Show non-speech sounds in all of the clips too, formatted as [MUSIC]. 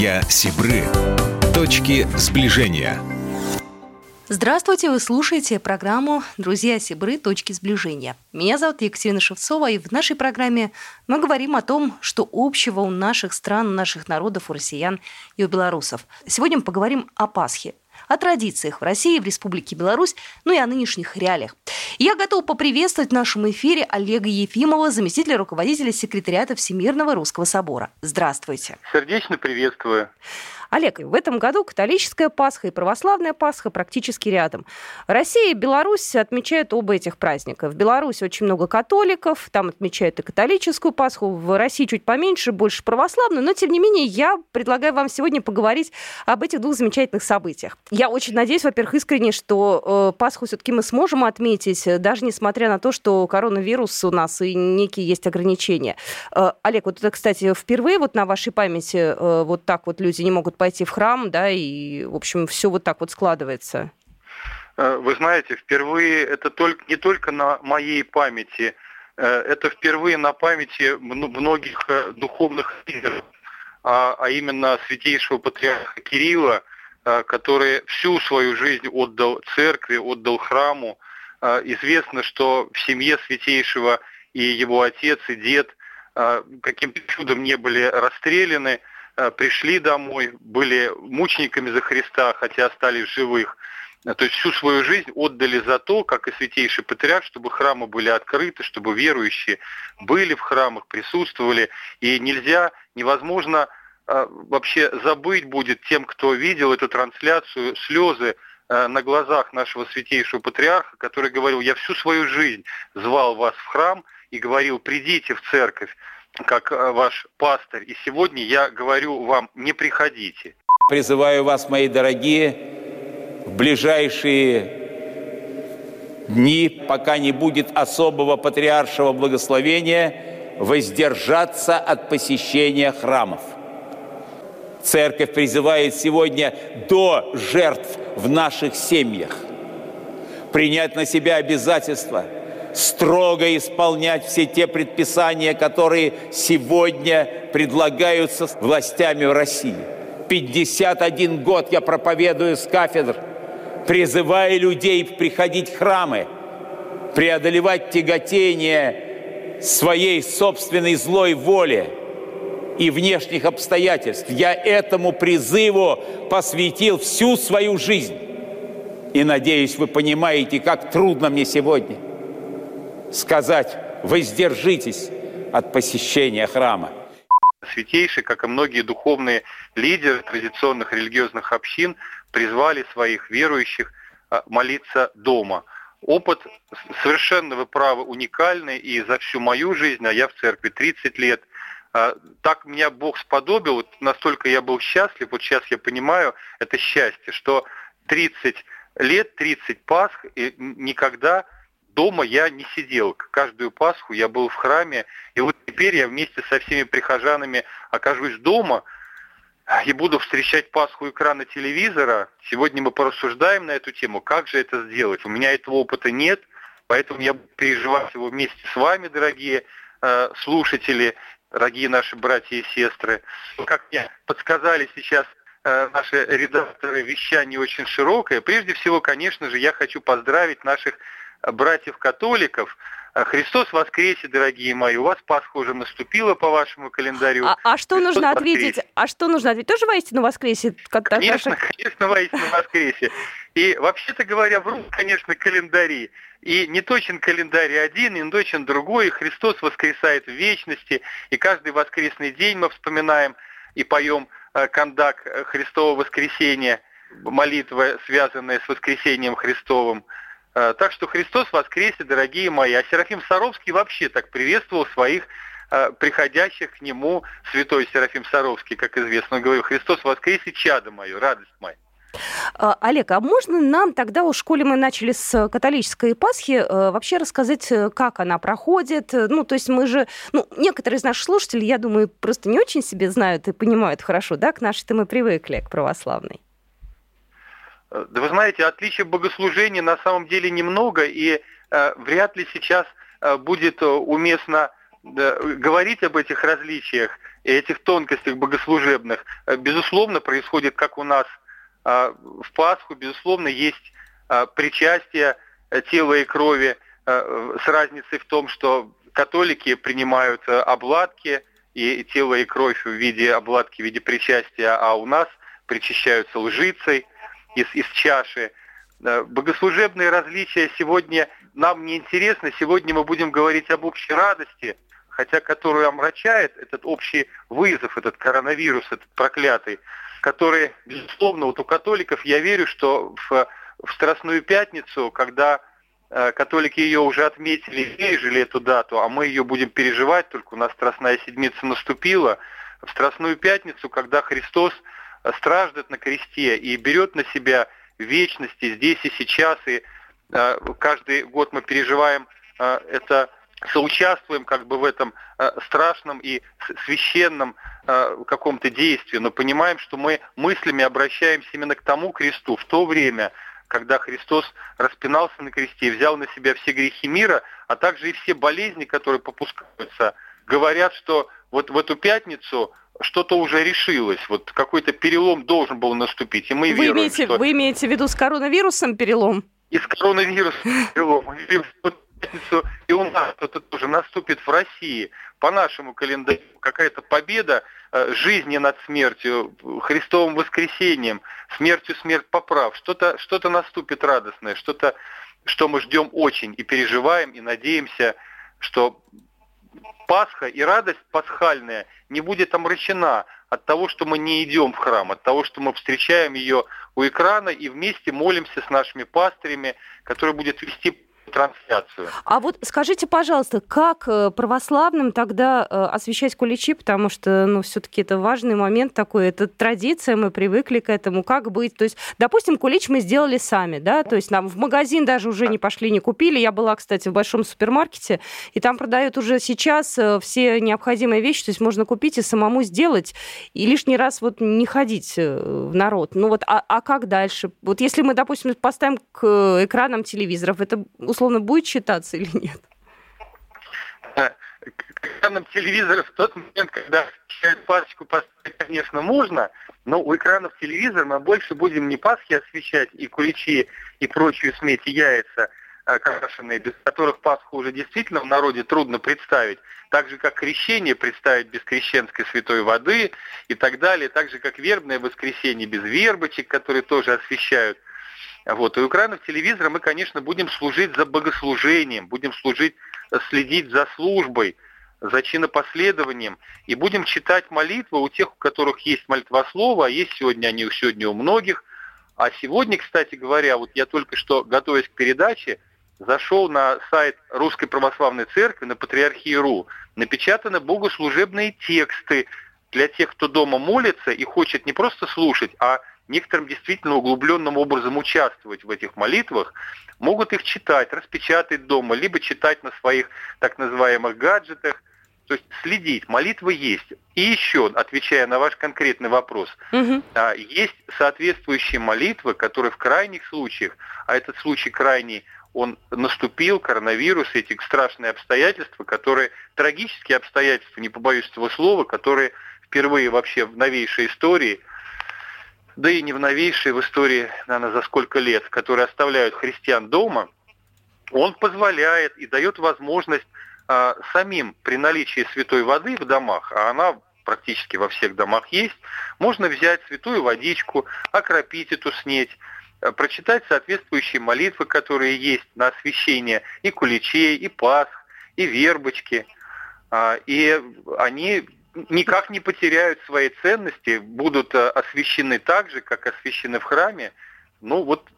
Друзья Сибры. Точки сближения. Здравствуйте, вы слушаете программу «Друзья Сибры. Точки сближения». Меня зовут Екатерина Шевцова, и в нашей программе мы говорим о том, что общего у наших стран, у наших народов, у россиян и у белорусов. Сегодня мы поговорим о Пасхе, о традициях в России, в Республике Беларусь, ну и о нынешних реалиях. Я готова поприветствовать в нашем эфире Олега Ефимова, заместителя руководителя секретариата Всемирного Русского Собора. Здравствуйте. Сердечно приветствую. Олег, в этом году католическая Пасха и православная Пасха практически рядом. Россия и Беларусь отмечают оба этих праздника. В Беларуси очень много католиков, там отмечают и католическую Пасху, в России чуть поменьше, больше православную, но тем не менее я предлагаю вам сегодня поговорить об этих двух замечательных событиях. Я очень надеюсь, во-первых, искренне, что э, Пасху все-таки мы сможем отметить, даже несмотря на то, что коронавирус у нас и некие есть ограничения. Э, Олег, вот это, кстати, впервые вот на вашей памяти э, вот так вот люди не могут пойти в храм, да, и, в общем, все вот так вот складывается? Э, вы знаете, впервые это только, не только на моей памяти, э, это впервые на памяти многих э, духовных лидеров, а, а именно святейшего патриарха Кирилла, который всю свою жизнь отдал церкви, отдал храму. Известно, что в семье святейшего и его отец, и дед каким-то чудом не были расстреляны, пришли домой, были мучениками за Христа, хотя остались живых. Э, то есть всю свою жизнь отдали за то, как и святейший патриарх, чтобы храмы были открыты, чтобы верующие были в храмах, присутствовали. И нельзя, невозможно э, вообще забыть будет тем, кто видел эту трансляцию, слезы на глазах нашего святейшего патриарха, который говорил, я всю свою жизнь звал вас в храм и говорил, придите в церковь как э, ваш пастырь. И сегодня я говорю вам, не приходите. Призываю вас, мои дорогие, в ближайшие дни, пока не будет особого патриаршего благословения, воздержаться от посещения храмов. Церковь призывает сегодня до жертв в наших семьях принять на себя обязательства – строго исполнять все те предписания, которые сегодня предлагаются властями в России. 51 год я проповедую с кафедр, призывая людей приходить в храмы, преодолевать тяготение своей собственной злой воли и внешних обстоятельств. Я этому призыву посвятил всю свою жизнь. И надеюсь, вы понимаете, как трудно мне сегодня – сказать «воздержитесь от посещения храма». Святейший, как и многие духовные лидеры традиционных религиозных общин, призвали своих верующих а, молиться дома. Опыт совершенно, вы правы, уникальный, и за всю мою жизнь, а я в церкви 30 лет, а, так меня Бог сподобил, настолько я был счастлив, вот сейчас я понимаю это счастье, что 30 лет, 30 Пасх, и никогда дома я не сидел. Каждую Пасху я был в храме, и вот теперь я вместе со всеми прихожанами окажусь дома и буду встречать Пасху экрана телевизора. Сегодня мы порассуждаем на эту тему, как же это сделать. У меня этого опыта нет, поэтому я буду переживать его вместе с вами, дорогие э, слушатели, дорогие наши братья и сестры. Как мне подсказали сейчас э, наши редакторы, вещание очень широкое. Прежде всего, конечно же, я хочу поздравить наших братьев-католиков. А Христос воскресе, дорогие мои. У вас Пасха уже наступила по вашему календарю. А, а что Христос нужно ответить? Воскресе. А что нужно ответить? Тоже воистину воскресе? Конечно, конечно, воистину воскресе. И вообще-то говоря, врут, конечно, календари. И не точен календарь один, и не точен другой. И Христос воскресает в вечности. И каждый воскресный день мы вспоминаем и поем э, кондак Христового воскресения, молитва, связанная с воскресением Христовым. Э, так что Христос воскресе, дорогие мои. А Серафим Саровский вообще так приветствовал своих э, приходящих к нему, святой Серафим Саровский, как известно. Он говорил, Христос воскресе, чадо мое, радость моя. Э, Олег, а можно нам тогда, у школе мы начали с католической Пасхи, вообще рассказать, как она проходит? Ну, то есть мы же, ну, некоторые из наших слушателей, я думаю, просто не очень себе знают и понимают хорошо, да, к нашей-то мы привыкли, к православной. Э, да вы знаете, отличий богослужения на самом деле немного, и э, вряд ли сейчас э, будет уместно да, говорить об этих различиях и этих тонкостях богослужебных, э, безусловно, происходит, как у нас э, в Пасху, безусловно, есть э, причастие э, тела и крови э, с разницей в том, что католики принимают э, обладки и тело и кровь в виде обладки, в виде причастия, а у нас причащаются лжицей из, из чаши. Богослужебные различия сегодня нам не интересны. Сегодня мы будем говорить об общей радости, хотя которую омрачает этот общий вызов, этот коронавирус, этот проклятый, который, безусловно, вот у католиков, я верю, что в, в Страстную Пятницу, когда э, католики ее уже отметили пережили эту дату, а мы ее будем переживать, только у нас Страстная Седмица наступила, в Страстную Пятницу, когда Христос страждет на кресте и берет на себя вечности здесь и сейчас, и э, каждый год мы переживаем э, это, соучаствуем как бы в этом э, страшном и священном каком-то действии, но понимаем, что мы мыслями обращаемся именно к тому кресту в то время, когда Христос распинался на кресте и взял на себя все грехи мира, а также и все болезни, которые попускаются, говорят, что вот в эту пятницу что-то уже решилось, вот какой-то перелом должен был наступить, и мы вы веруем, имеете, что... Вы имеете в виду с коронавирусом перелом? И с коронавирусом перелом. И у нас это тоже наступит в России по нашему календарю какая-то победа э, жизни над смертью, Христовым воскресением, смертью смерть поправ. Что-то что наступит радостное, что-то, что мы ждем очень и переживаем, и надеемся, что Пасха и радость пасхальная не будет омрачена от того, что мы не идем в храм, от того, что мы встречаем ее у экрана и вместе молимся с нашими пастырями, который будет вести трансляцию. А вот скажите, пожалуйста, как э, православным тогда э, освещать куличи, потому что, ну, все-таки это важный момент такой, это традиция, мы привыкли к этому, как быть, то есть, допустим, кулич мы сделали сами, да, то есть нам в магазин даже уже не пошли, не купили, я была, кстати, в большом супермаркете, и там продают уже сейчас э, все необходимые вещи, то есть можно купить и самому сделать, и лишний раз вот не ходить в народ. Ну вот, а, а как дальше? Вот если мы, допустим, поставим к экранам телевизоров, это будет считаться или нет? Экранам телевизора в тот момент, когда пасечку поставить, конечно, можно, но у экранов телевизора мы больше будем не пасхи освещать и куличи, и прочую сметь, и яйца а, крашеные, без которых Пасху уже действительно в народе трудно представить, так же, как крещение представить без крещенской святой воды и так далее, так же, как вербное воскресенье без вербочек, которые тоже освещают – вот. И у экранов телевизора мы, конечно, будем служить за богослужением, будем служить, следить за службой, за чинопоследованием, и будем читать молитвы у тех, у которых есть молитвослово, а есть сегодня они сегодня у многих. А сегодня, кстати говоря, вот я только что, готовясь к передаче, зашел на сайт Русской Православной Церкви, на Патриархии.ру, напечатаны богослужебные тексты для тех, кто дома молится и хочет не просто слушать, а некоторым действительно углубленным образом участвовать в этих молитвах, могут их читать, распечатать дома, либо читать на своих так называемых гаджетах, то есть следить, молитвы есть. И еще, отвечая на ваш конкретный вопрос, угу. есть соответствующие молитвы, которые в крайних случаях, а этот случай крайний, он наступил, коронавирус, эти страшные обстоятельства, которые, трагические обстоятельства, не побоюсь этого слова, которые впервые вообще в новейшей истории да и не в новейшей в истории, наверное, за сколько лет, которые оставляют христиан дома, он позволяет и дает возможность а, самим при наличии святой воды в домах, а она практически во всех домах есть, можно взять святую водичку, окропить эту снеть, а, прочитать соответствующие молитвы, которые есть на освящение и куличей, и пасх, и вербочки. А, и они никак не потеряют свои ценности, будут э, освящены так же, как освящены в храме. Ну вот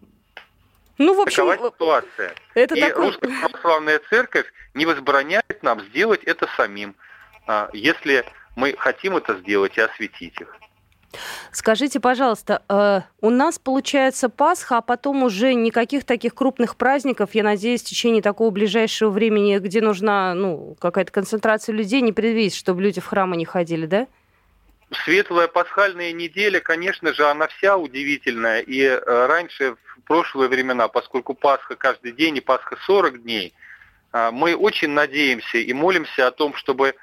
ну, в общем, такова ситуация. Это И такой... Русская [LAUGHS] Православная Церковь не возбраняет нам сделать это самим, а, если мы хотим это сделать и осветить их. Скажите, пожалуйста, э, у нас получается Пасха, а потом уже никаких таких крупных праздников, я надеюсь, в течение такого ближайшего времени, где нужна ну, какая-то концентрация людей, не предвидеть, чтобы люди в храмы не ходили, да? Светлая пасхальная неделя, конечно же, она вся удивительная. И э, раньше, в прошлые времена, поскольку Пасха каждый день и Пасха 40 дней, а, мы очень надеемся и молимся о том, чтобы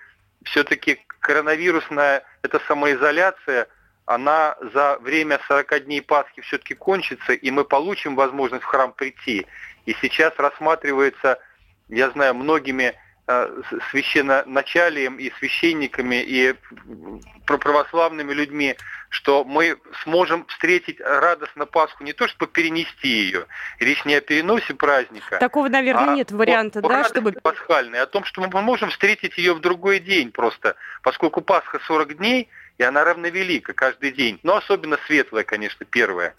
все-таки коронавирусная эта самоизоляция, она за время 40 дней Пасхи все-таки кончится, и мы получим возможность в храм прийти. И сейчас рассматривается, я знаю, многими Э, священноначалием и священниками и православными людьми, что мы сможем встретить радостно Пасху не то, чтобы перенести ее, речь не о переносе праздника. Такого, наверное, а нет варианта, да, чтобы... Пасхальной, о том, что мы можем встретить ее в другой день просто, поскольку Пасха 40 дней, и она равновелика каждый день, но особенно светлая, конечно, первая.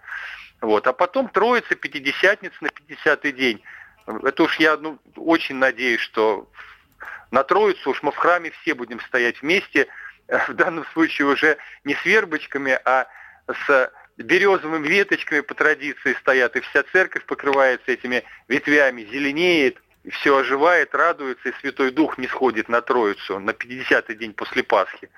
Вот. А потом Троица, Пятидесятница на 50-й день. Это уж я ну, очень надеюсь, что на Троицу уж мы в храме все будем стоять вместе, [LAUGHS] в данном случае уже не с вербочками, а с березовыми веточками по традиции стоят, и вся церковь покрывается этими ветвями, зеленеет, все оживает, радуется, и Святой Дух не сходит на Троицу на 50-й день после Пасхи.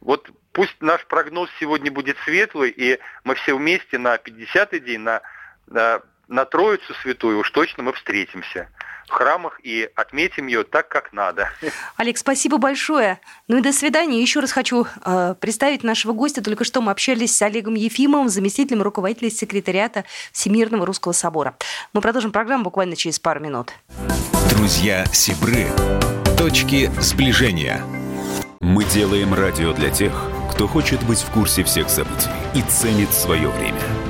Вот пусть наш прогноз сегодня будет светлый, и мы все вместе на 50-й день, на, на, на Троицу Святую уж точно мы встретимся в храмах и отметим ее так, как надо. [LAUGHS] Олег, спасибо большое. Ну и до свидания. Еще раз хочу э, представить нашего гостя. Только что мы общались с Олегом Ефимовым, заместителем руководителя секретариата Всемирного Русского Собора. Мы продолжим программу буквально через пару минут. Друзья Сибры. Точки сближения. Мы делаем радио для тех, кто хочет быть в курсе всех событий и ценит свое время.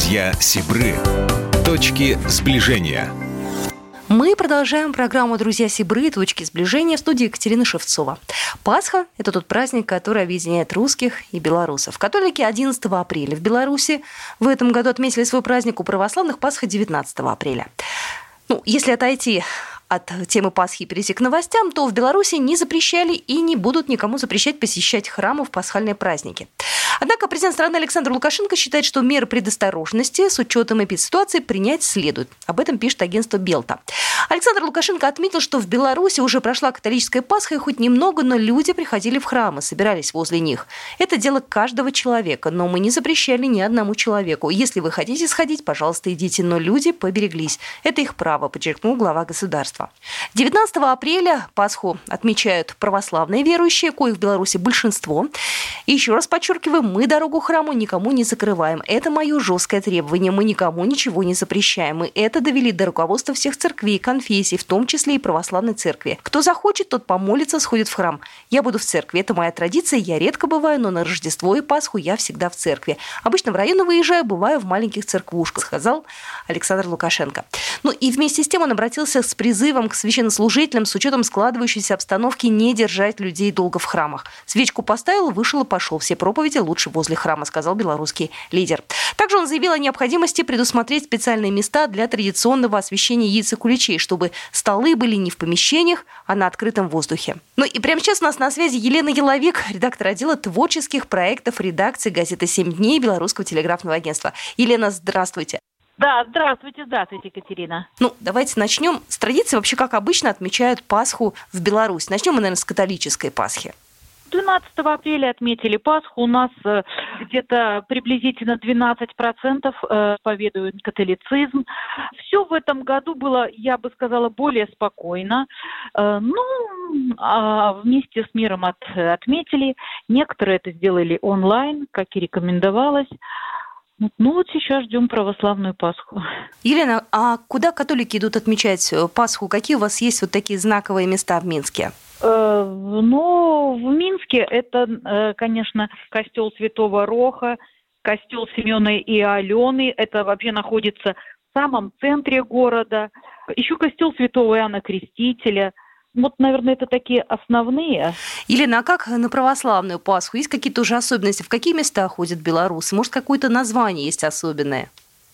Друзья Сибры. Точки сближения. Мы продолжаем программу «Друзья Сибры. Точки сближения» в студии Екатерины Шевцова. Пасха – это тот праздник, который объединяет русских и белорусов. Католики 11 апреля в Беларуси в этом году отметили свой праздник у православных Пасха 19 апреля. Ну, если отойти от темы Пасхи перейти к новостям, то в Беларуси не запрещали и не будут никому запрещать посещать храмы в пасхальные праздники. Однако президент страны Александр Лукашенко считает, что меры предосторожности с учетом эпидситуации принять следует. Об этом пишет агентство Белта. Александр Лукашенко отметил, что в Беларуси уже прошла католическая Пасха, и хоть немного, но люди приходили в храмы, собирались возле них. Это дело каждого человека, но мы не запрещали ни одному человеку. Если вы хотите сходить, пожалуйста, идите, но люди побереглись. Это их право, подчеркнул глава государства. 19 апреля Пасху отмечают православные верующие, коих в Беларуси большинство. И еще раз подчеркиваю, мы дорогу храму никому не закрываем. Это мое жесткое требование. Мы никому ничего не запрещаем. Мы это довели до руководства всех церквей, конфессий, в том числе и православной церкви. Кто захочет, тот помолится, сходит в храм. Я буду в церкви. Это моя традиция. Я редко бываю, но на Рождество и Пасху я всегда в церкви. Обычно в районы выезжаю, бываю в маленьких церквушках, сказал Александр Лукашенко. Ну и вместе с тем он обратился с призывом к священнослужителям с учетом складывающейся обстановки не держать людей долго в храмах. Свечку поставил, вышел и пошел. Все проповеди лучше возле храма, сказал белорусский лидер. Также он заявил о необходимости предусмотреть специальные места для традиционного освещения яиц и куличей, чтобы столы были не в помещениях, а на открытом воздухе. Ну и прямо сейчас у нас на связи Елена Еловик, редактор отдела творческих проектов редакции газеты «Семь дней» Белорусского телеграфного агентства. Елена, здравствуйте. Да, здравствуйте, здравствуйте, Екатерина. Ну, давайте начнем с традиции. Вообще, как обычно, отмечают Пасху в Беларуси. Начнем мы, наверное, с католической Пасхи. 12 апреля отметили Пасху. У нас э, где-то приблизительно 12% э, поведуют католицизм. Все в этом году было, я бы сказала, более спокойно. Э, ну, а вместе с миром от, отметили. Некоторые это сделали онлайн, как и рекомендовалось. Ну вот сейчас ждем православную Пасху. Елена, а куда католики идут отмечать Пасху? Какие у вас есть вот такие знаковые места в Минске? Э, ну, в Минске это, э, конечно, костел Святого Роха, костел Семена и Алены. Это вообще находится в самом центре города. Еще костел Святого Иоанна Крестителя. Вот, наверное, это такие основные. Елена, а как на православную Пасху? Есть какие-то уже особенности? В какие места ходят белорусы? Может, какое-то название есть особенное?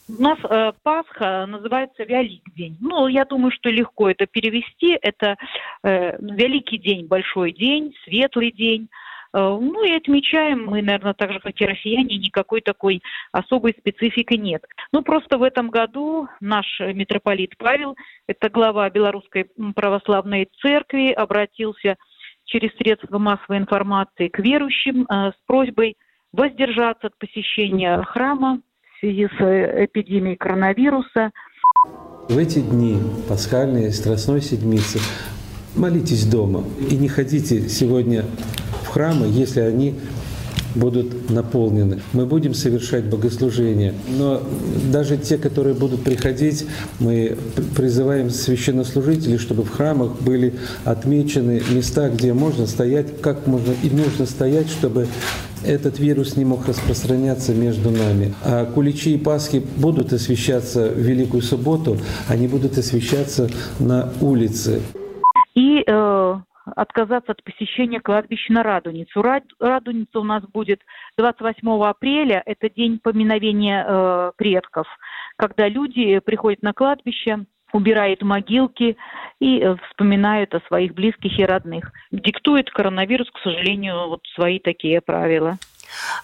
У нас э, Пасха называется Великий Ну, я думаю, что легко это перевести. Это э, Великий день, большой день, светлый день. Э, ну и отмечаем мы, наверное, так же, как и россияне, никакой такой особой специфики нет. Ну, просто в этом году наш митрополит Павел, это глава Белорусской православной церкви, обратился через средства массовой информации к верующим э, с просьбой воздержаться от посещения храма в связи с э, эпидемией коронавируса. В эти дни пасхальные, страстной седмицы молитесь дома и не ходите сегодня в храмы, если они будут наполнены. Мы будем совершать богослужения, но даже те, которые будут приходить, мы призываем священнослужителей, чтобы в храмах были отмечены места, где можно стоять, как можно и нужно стоять, чтобы этот вирус не мог распространяться между нами. А куличи и Пасхи будут освещаться в Великую Субботу, они будут освещаться на улице. И э, отказаться от посещения кладбища на Радуницу. Радуница у нас будет 28 апреля, это день поминовения э, предков, когда люди приходят на кладбище, убирают могилки и э, вспоминают о своих близких и родных. Диктует коронавирус, к сожалению, вот свои такие правила.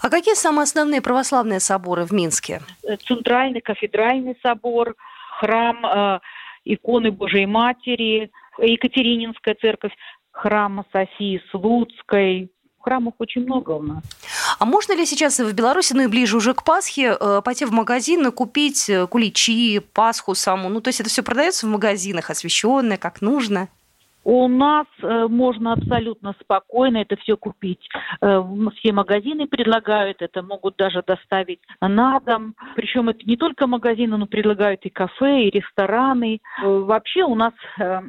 А какие самые основные православные соборы в Минске? Э, Центральный кафедральный собор, храм э, иконы Божией Матери, Екатерининская церковь, храма Софии Слуцкой. Храмов очень много у нас. А можно ли сейчас в Беларуси, ну и ближе уже к Пасхе, э, пойти в магазин и купить э, куличи, Пасху саму? Ну, то есть это все продается в магазинах, освещенное, как нужно? У нас э, можно абсолютно спокойно это все купить. Э, все магазины предлагают это, могут даже доставить на дом. Причем это не только магазины, но предлагают и кафе, и рестораны. Э, вообще у нас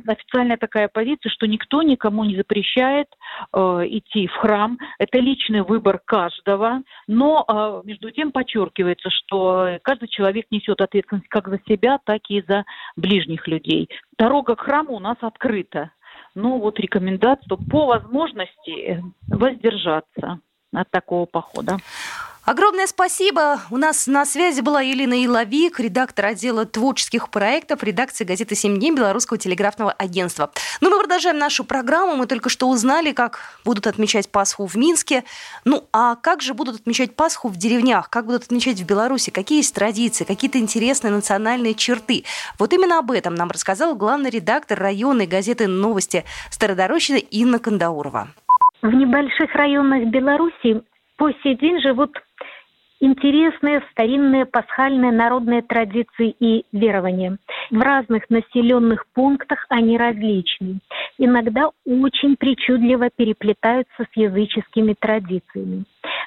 официальная такая позиция, что никто никому не запрещает идти в храм. Это личный выбор каждого. Но между тем подчеркивается, что каждый человек несет ответственность как за себя, так и за ближних людей. Дорога к храму у нас открыта. Ну вот рекомендация по возможности воздержаться от такого похода. Огромное спасибо. У нас на связи была Елена Иловик, редактор отдела творческих проектов редакции газеты «Семь дней» Белорусского телеграфного агентства. Ну, мы продолжаем нашу программу. Мы только что узнали, как будут отмечать Пасху в Минске. Ну, а как же будут отмечать Пасху в деревнях? Как будут отмечать в Беларуси? Какие есть традиции? Какие-то интересные национальные черты? Вот именно об этом нам рассказал главный редактор районной газеты «Новости» Стародорощина Инна Кандаурова. В небольших районах Беларуси по сей день живут интересные старинные пасхальные народные традиции и верования. В разных населенных пунктах они различны. Иногда очень причудливо переплетаются с языческими традициями.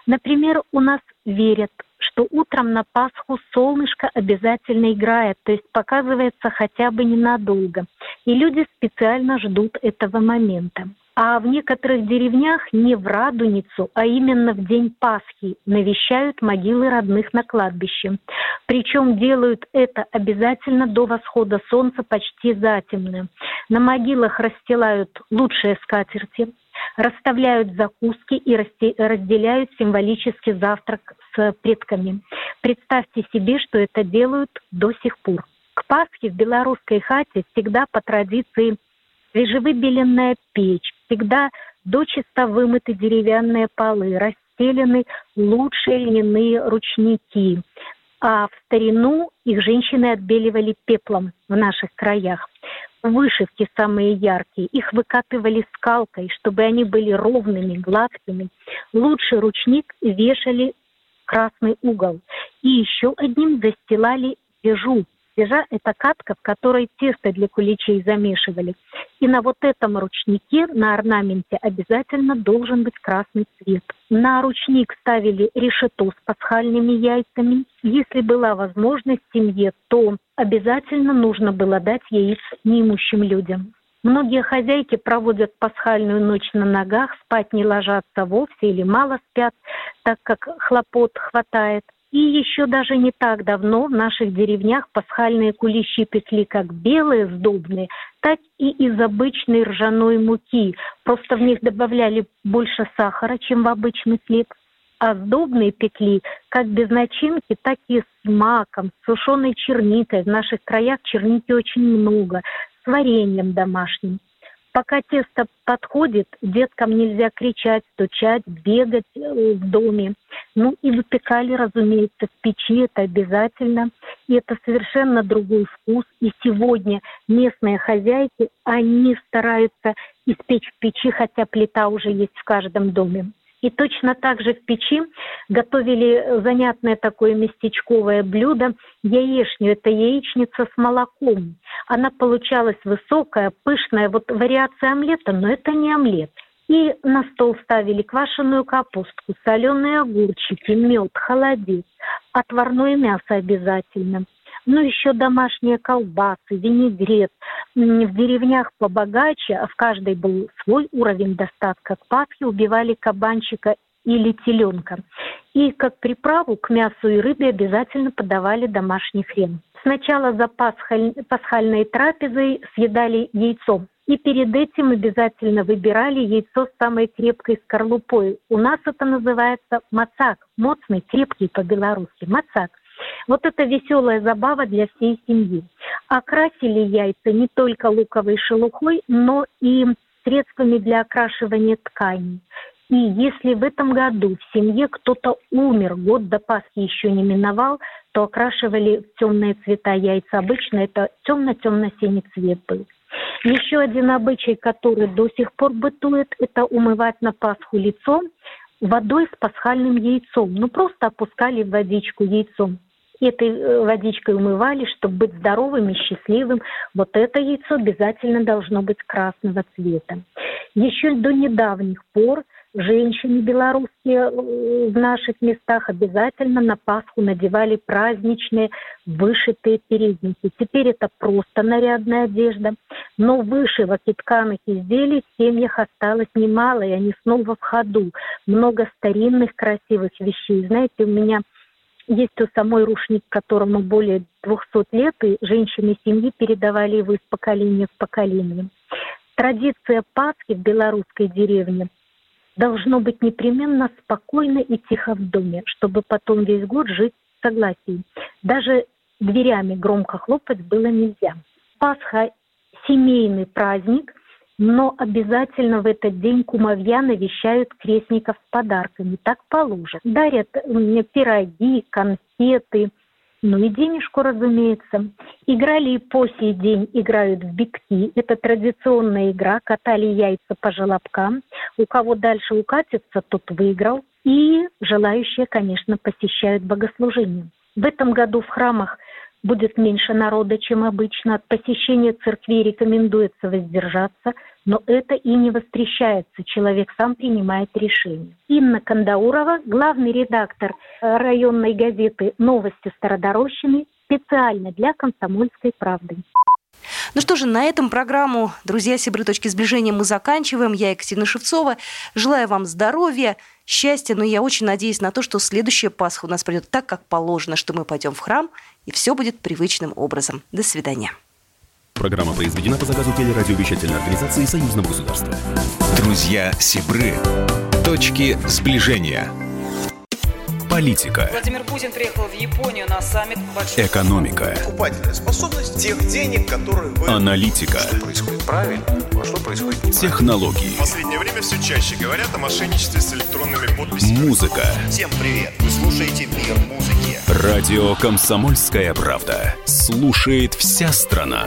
Например, у нас верят, что утром на Пасху солнышко обязательно играет, то есть показывается хотя бы ненадолго. И люди специально ждут этого момента. А в некоторых деревнях не в Радуницу, а именно в день Пасхи навещают могилы родных на кладбище. Причем делают это обязательно до восхода солнца почти затемно. На могилах расстилают лучшие скатерти, расставляют закуски и разделяют символический завтрак с предками. Представьте себе, что это делают до сих пор. К Пасхе в белорусской хате всегда по традиции свежевыбеленная печь, всегда дочисто вымыты деревянные полы, расстелены лучшие льняные ручники. А в старину их женщины отбеливали пеплом в наших краях. Вышивки самые яркие, их выкатывали скалкой, чтобы они были ровными, гладкими. Лучший ручник вешали красный угол. И еще одним застилали вяжу, Свежа – это катка, в которой тесто для куличей замешивали. И на вот этом ручнике, на орнаменте, обязательно должен быть красный цвет. На ручник ставили решето с пасхальными яйцами. Если была возможность семье, то обязательно нужно было дать яиц неимущим людям. Многие хозяйки проводят пасхальную ночь на ногах, спать не ложатся вовсе или мало спят, так как хлопот хватает. И еще даже не так давно в наших деревнях пасхальные куличи пекли как белые, сдобные, так и из обычной ржаной муки. Просто в них добавляли больше сахара, чем в обычный хлеб. А сдобные пекли как без начинки, так и с маком, с сушеной черникой. В наших краях черники очень много, с вареньем домашним. Пока тесто подходит, деткам нельзя кричать, стучать, бегать э, в доме. Ну и выпекали, разумеется, в печи, это обязательно. И это совершенно другой вкус. И сегодня местные хозяйки, они стараются испечь в печи, хотя плита уже есть в каждом доме. И точно так же в печи готовили занятное такое местечковое блюдо – яичню. Это яичница с молоком. Она получалась высокая, пышная, вот вариация омлета, но это не омлет. И на стол ставили квашеную капустку, соленые огурчики, мед, холодец, отварное мясо обязательно – ну, еще домашние колбасы, винегрет. В деревнях побогаче, а в каждой был свой уровень достатка. К Пасхе убивали кабанчика или теленка. И как приправу к мясу и рыбе обязательно подавали домашний хрен. Сначала за пасхаль... пасхальной трапезой съедали яйцо. И перед этим обязательно выбирали яйцо с самой крепкой скорлупой. У нас это называется мацак. Моцный, крепкий по-белорусски. Мацак. Вот это веселая забава для всей семьи. Окрасили яйца не только луковой шелухой, но и средствами для окрашивания тканей. И если в этом году в семье кто-то умер, год до Пасхи еще не миновал, то окрашивали в темные цвета яйца. Обычно это темно-темно-синий цвет был. Еще один обычай, который до сих пор бытует, это умывать на Пасху лицо водой с пасхальным яйцом. Ну, просто опускали в водичку яйцом этой э, водичкой умывали, чтобы быть здоровым и счастливым. Вот это яйцо обязательно должно быть красного цвета. Еще до недавних пор женщины белорусские э, в наших местах обязательно на Пасху надевали праздничные вышитые передники. Теперь это просто нарядная одежда, но вышивок и тканых изделий в семьях осталось немало, и они снова в ходу. Много старинных красивых вещей. Знаете, у меня есть у самой рушник, которому более 200 лет, и женщины семьи передавали его из поколения в поколение. Традиция Пасхи в белорусской деревне должно быть непременно спокойно и тихо в доме, чтобы потом весь год жить в согласии. Даже дверями громко хлопать было нельзя. Пасха – семейный праздник – но обязательно в этот день кумовья навещают крестников с подарками. Так положено. Дарят мне пироги, конфеты, ну и денежку, разумеется. Играли и по сей день играют в бигти. Это традиционная игра. Катали яйца по желобкам. У кого дальше укатится, тот выиграл. И желающие, конечно, посещают богослужение. В этом году в храмах будет меньше народа, чем обычно. От посещения церкви рекомендуется воздержаться, но это и не воспрещается. Человек сам принимает решение. Инна Кандаурова, главный редактор э, районной газеты «Новости Стародорощины», специально для «Комсомольской правды». Ну что же, на этом программу «Друзья Сибры. Точки сближения» мы заканчиваем. Я Екатерина Шевцова. Желаю вам здоровья, счастья, но я очень надеюсь на то, что следующая Пасха у нас пройдет так, как положено, что мы пойдем в храм, и все будет привычным образом. До свидания. Программа произведена по заказу телерадиовещательной организации Союзного государства. Друзья Сибры. Точки сближения. Политика. Владимир Путин приехал в Японию на саммит большой... Экономика. Покупательная способность тех денег, которые вы... Аналитика. Что происходит правильно, а что происходит неправильно. Технологии. В последнее время все чаще говорят о мошенничестве с электронными подписями. Музыка. Всем привет! Вы слушаете «Мир музыки». Радио «Комсомольская правда». Слушает вся страна.